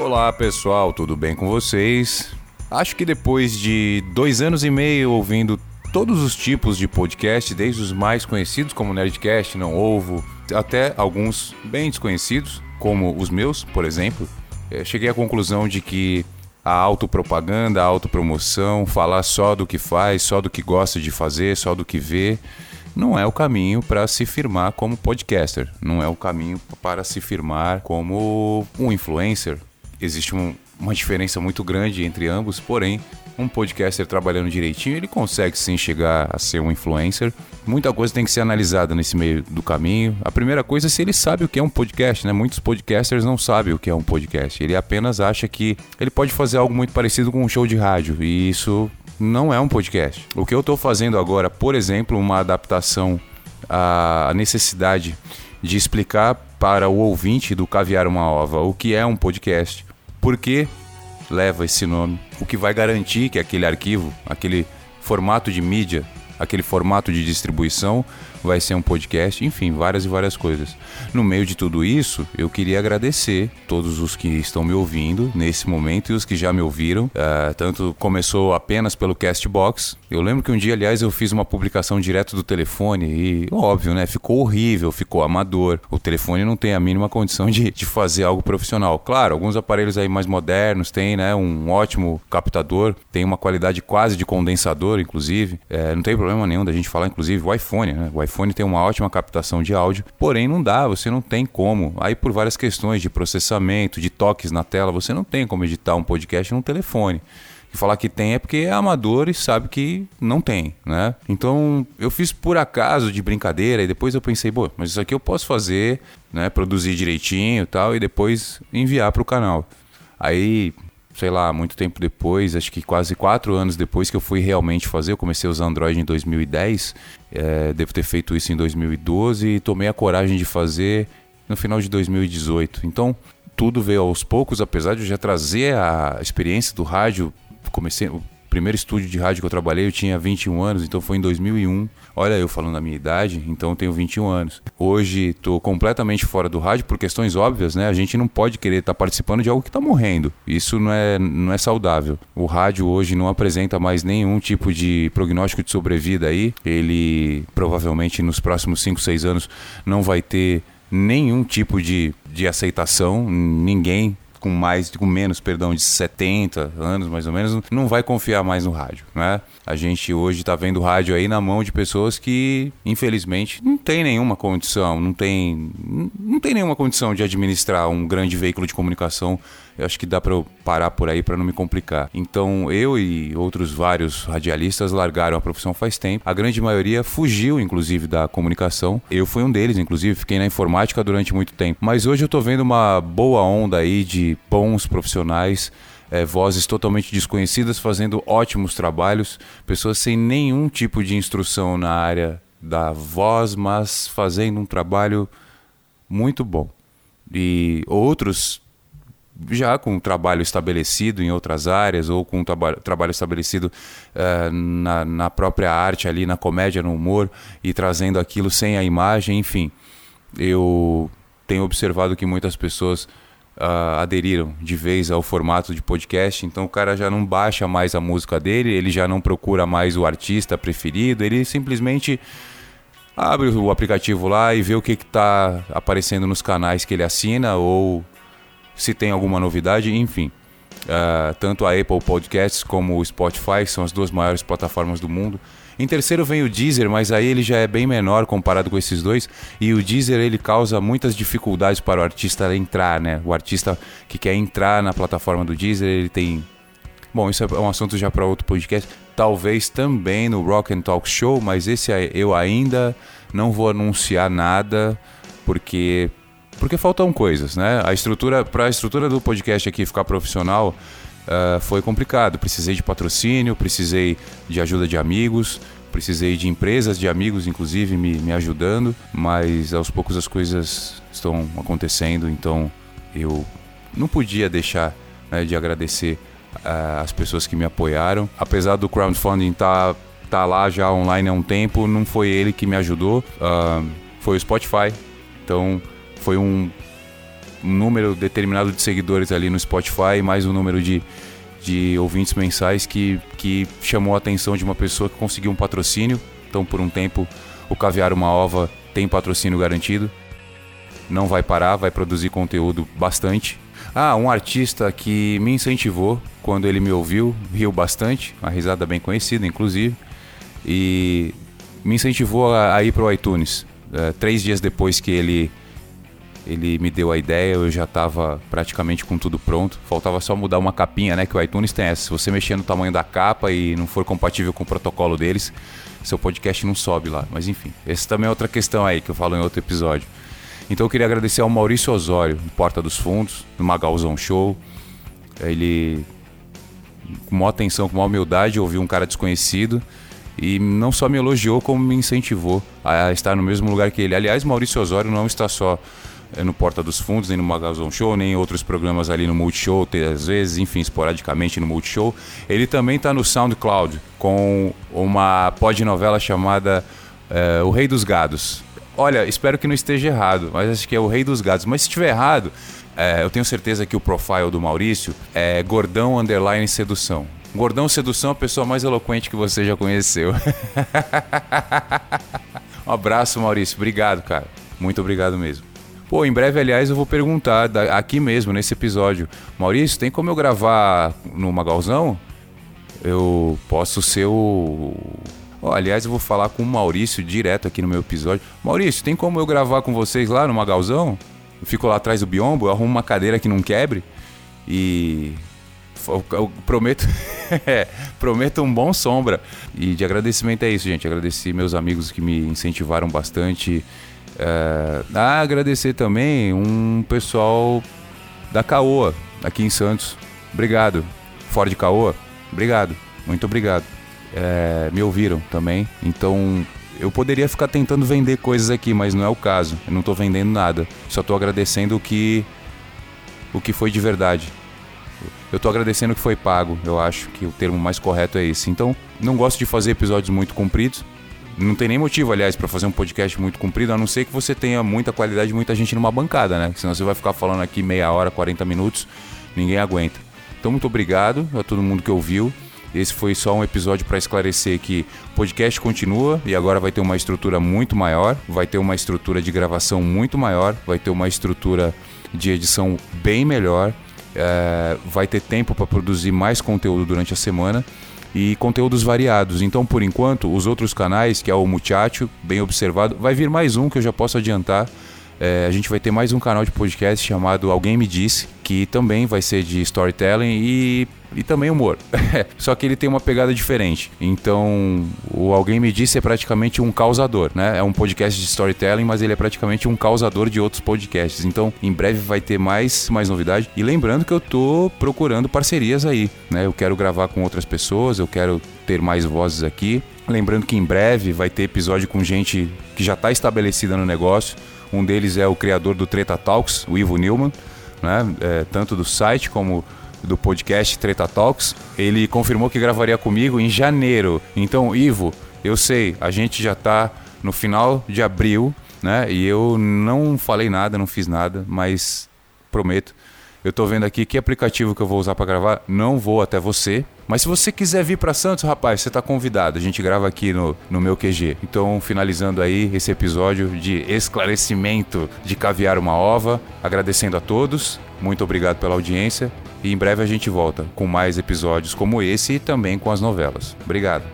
Olá pessoal, tudo bem com vocês? Acho que depois de dois anos e meio ouvindo todos os tipos de podcast, desde os mais conhecidos como Nerdcast, Não Ovo, até alguns bem desconhecidos, como os meus, por exemplo, eh, cheguei à conclusão de que a autopropaganda, a autopromoção, falar só do que faz, só do que gosta de fazer, só do que vê, não é o caminho para se firmar como podcaster, não é o caminho para se firmar como um influencer. Existe um, uma diferença muito grande entre ambos, porém, um podcaster trabalhando direitinho, ele consegue sim chegar a ser um influencer. Muita coisa tem que ser analisada nesse meio do caminho. A primeira coisa é se ele sabe o que é um podcast, né? Muitos podcasters não sabem o que é um podcast. Ele apenas acha que ele pode fazer algo muito parecido com um show de rádio, e isso não é um podcast. O que eu estou fazendo agora, por exemplo, uma adaptação à necessidade de explicar para o ouvinte do Caviar uma Ova o que é um podcast, por que leva esse nome, o que vai garantir que aquele arquivo, aquele formato de mídia, aquele formato de distribuição vai ser um podcast, enfim, várias e várias coisas. No meio de tudo isso, eu queria agradecer todos os que estão me ouvindo nesse momento e os que já me ouviram. Uh, tanto começou apenas pelo Castbox. Eu lembro que um dia, aliás, eu fiz uma publicação direto do telefone e, óbvio, né? Ficou horrível, ficou amador. O telefone não tem a mínima condição de, de fazer algo profissional. Claro, alguns aparelhos aí mais modernos têm, né? Um ótimo captador, tem uma qualidade quase de condensador, inclusive. É, não tem problema nenhum da gente falar, inclusive, o iPhone, né? O iPhone tem uma ótima captação de áudio, porém não dá, você não tem como. Aí por várias questões de processamento, de toques na tela, você não tem como editar um podcast num telefone. E falar que tem é porque é amador e sabe que não tem, né? Então eu fiz por acaso de brincadeira e depois eu pensei, pô, mas isso aqui eu posso fazer, né? Produzir direitinho e tal e depois enviar para o canal. Aí sei lá, muito tempo depois, acho que quase quatro anos depois que eu fui realmente fazer, eu comecei a usar Android em 2010, é, devo ter feito isso em 2012 e tomei a coragem de fazer no final de 2018. Então, tudo veio aos poucos, apesar de eu já trazer a experiência do rádio, comecei, primeiro estúdio de rádio que eu trabalhei, eu tinha 21 anos, então foi em 2001. Olha, eu falando da minha idade, então eu tenho 21 anos. Hoje estou completamente fora do rádio por questões óbvias, né? A gente não pode querer estar tá participando de algo que está morrendo. Isso não é, não é saudável. O rádio hoje não apresenta mais nenhum tipo de prognóstico de sobrevida aí. Ele provavelmente nos próximos 5, 6 anos não vai ter nenhum tipo de, de aceitação. Ninguém com mais, com menos, perdão, de 70 anos mais ou menos, não vai confiar mais no rádio, né? A gente hoje está vendo rádio aí na mão de pessoas que, infelizmente, não tem nenhuma condição, não tem, não tem nenhuma condição de administrar um grande veículo de comunicação eu acho que dá para eu parar por aí para não me complicar. Então, eu e outros vários radialistas largaram a profissão faz tempo. A grande maioria fugiu, inclusive, da comunicação. Eu fui um deles, inclusive, fiquei na informática durante muito tempo. Mas hoje eu tô vendo uma boa onda aí de bons profissionais é, vozes totalmente desconhecidas fazendo ótimos trabalhos, pessoas sem nenhum tipo de instrução na área da voz, mas fazendo um trabalho muito bom. E outros já com um trabalho estabelecido em outras áreas ou com um traba trabalho estabelecido uh, na, na, própria arte ali, na comédia, no humor e trazendo aquilo sem a imagem, enfim. Eu tenho observado que muitas pessoas uh, aderiram de vez ao formato de podcast, então o cara já não baixa mais a música dele, ele já não procura mais o artista preferido, ele simplesmente abre o aplicativo lá e vê o que está aparecendo nos canais que ele assina ou se tem alguma novidade, enfim. Uh, tanto a Apple Podcasts como o Spotify são as duas maiores plataformas do mundo. Em terceiro vem o Deezer, mas aí ele já é bem menor comparado com esses dois. E o Deezer ele causa muitas dificuldades para o artista entrar, né? O artista que quer entrar na plataforma do Deezer, ele tem. Bom, isso é um assunto já para outro podcast. Talvez também no Rock and Talk Show, mas esse eu ainda não vou anunciar nada, porque porque faltam coisas, né? A estrutura, para a estrutura do podcast aqui ficar profissional, uh, foi complicado. Precisei de patrocínio, precisei de ajuda de amigos, precisei de empresas, de amigos, inclusive, me, me ajudando, mas aos poucos as coisas estão acontecendo, então eu não podia deixar né, de agradecer uh, as pessoas que me apoiaram. Apesar do crowdfunding estar tá, tá lá já online há um tempo, não foi ele que me ajudou, uh, foi o Spotify. Então foi um número determinado de seguidores ali no Spotify, mais um número de, de ouvintes mensais que, que chamou a atenção de uma pessoa que conseguiu um patrocínio. Então, por um tempo, o Caviar Uma Ova tem patrocínio garantido. Não vai parar, vai produzir conteúdo bastante. Ah, um artista que me incentivou quando ele me ouviu, riu bastante, uma risada bem conhecida, inclusive, e me incentivou a, a ir para o iTunes. É, três dias depois que ele ele me deu a ideia, eu já estava praticamente com tudo pronto. Faltava só mudar uma capinha, né? Que o iTunes tem essa. Se você mexer no tamanho da capa e não for compatível com o protocolo deles, seu podcast não sobe lá. Mas enfim, essa também é outra questão aí que eu falo em outro episódio. Então eu queria agradecer ao Maurício Osório, Porta dos Fundos, no Magalzão Show. Ele, com maior atenção, com maior humildade, ouviu um cara desconhecido e não só me elogiou, como me incentivou a estar no mesmo lugar que ele. Aliás, Maurício Osório não está só no Porta dos Fundos, nem no Magazão Show, nem em outros programas ali no Multishow, às vezes, enfim, esporadicamente no Multishow. Ele também está no SoundCloud com uma podnovela chamada uh, O Rei dos Gados. Olha, espero que não esteja errado, mas acho que é O Rei dos Gados. Mas se estiver errado, é, eu tenho certeza que o profile do Maurício é Gordão Underline Sedução. Gordão Sedução é a pessoa mais eloquente que você já conheceu. um abraço, Maurício. Obrigado, cara. Muito obrigado mesmo. Pô, em breve, aliás, eu vou perguntar aqui mesmo, nesse episódio. Maurício, tem como eu gravar no Magalzão? Eu posso ser o. Oh, aliás, eu vou falar com o Maurício direto aqui no meu episódio. Maurício, tem como eu gravar com vocês lá no Magalzão? Eu fico lá atrás do biombo, eu arrumo uma cadeira que não quebre e. Eu prometo, é, prometo um bom sombra. E de agradecimento é isso, gente. Agradeci meus amigos que me incentivaram bastante. É, ah, agradecer também um pessoal da Caoa, aqui em Santos. Obrigado. Fora de Caoa, obrigado. Muito obrigado. É, me ouviram também. Então, eu poderia ficar tentando vender coisas aqui, mas não é o caso. Eu não estou vendendo nada. Só estou agradecendo o que o que foi de verdade. Eu estou agradecendo o que foi pago. Eu acho que o termo mais correto é esse. Então, não gosto de fazer episódios muito compridos. Não tem nem motivo, aliás, para fazer um podcast muito comprido, a não ser que você tenha muita qualidade, muita gente numa bancada, né? Senão você vai ficar falando aqui meia hora, 40 minutos, ninguém aguenta. Então, muito obrigado a todo mundo que ouviu. Esse foi só um episódio para esclarecer que o podcast continua e agora vai ter uma estrutura muito maior, vai ter uma estrutura de gravação muito maior, vai ter uma estrutura de edição bem melhor, é, vai ter tempo para produzir mais conteúdo durante a semana e conteúdos variados. Então, por enquanto, os outros canais, que é o Muchacho, bem observado, vai vir mais um que eu já posso adiantar. É, a gente vai ter mais um canal de podcast chamado Alguém Me Disse, que também vai ser de storytelling e, e também humor. Só que ele tem uma pegada diferente. Então, o Alguém Me Disse é praticamente um causador, né? É um podcast de storytelling, mas ele é praticamente um causador de outros podcasts. Então, em breve vai ter mais, mais novidade. E lembrando que eu tô procurando parcerias aí, né? Eu quero gravar com outras pessoas, eu quero ter mais vozes aqui. Lembrando que em breve vai ter episódio com gente que já está estabelecida no negócio um deles é o criador do Treta Talks, o Ivo Newman, né? É, tanto do site como do podcast Treta Talks. Ele confirmou que gravaria comigo em janeiro. Então, Ivo, eu sei, a gente já está no final de abril, né? E eu não falei nada, não fiz nada, mas prometo eu estou vendo aqui que aplicativo que eu vou usar para gravar. Não vou até você. Mas se você quiser vir para Santos, rapaz, você está convidado. A gente grava aqui no, no meu QG. Então, finalizando aí esse episódio de esclarecimento de caviar uma ova. Agradecendo a todos. Muito obrigado pela audiência. E em breve a gente volta com mais episódios como esse e também com as novelas. Obrigado.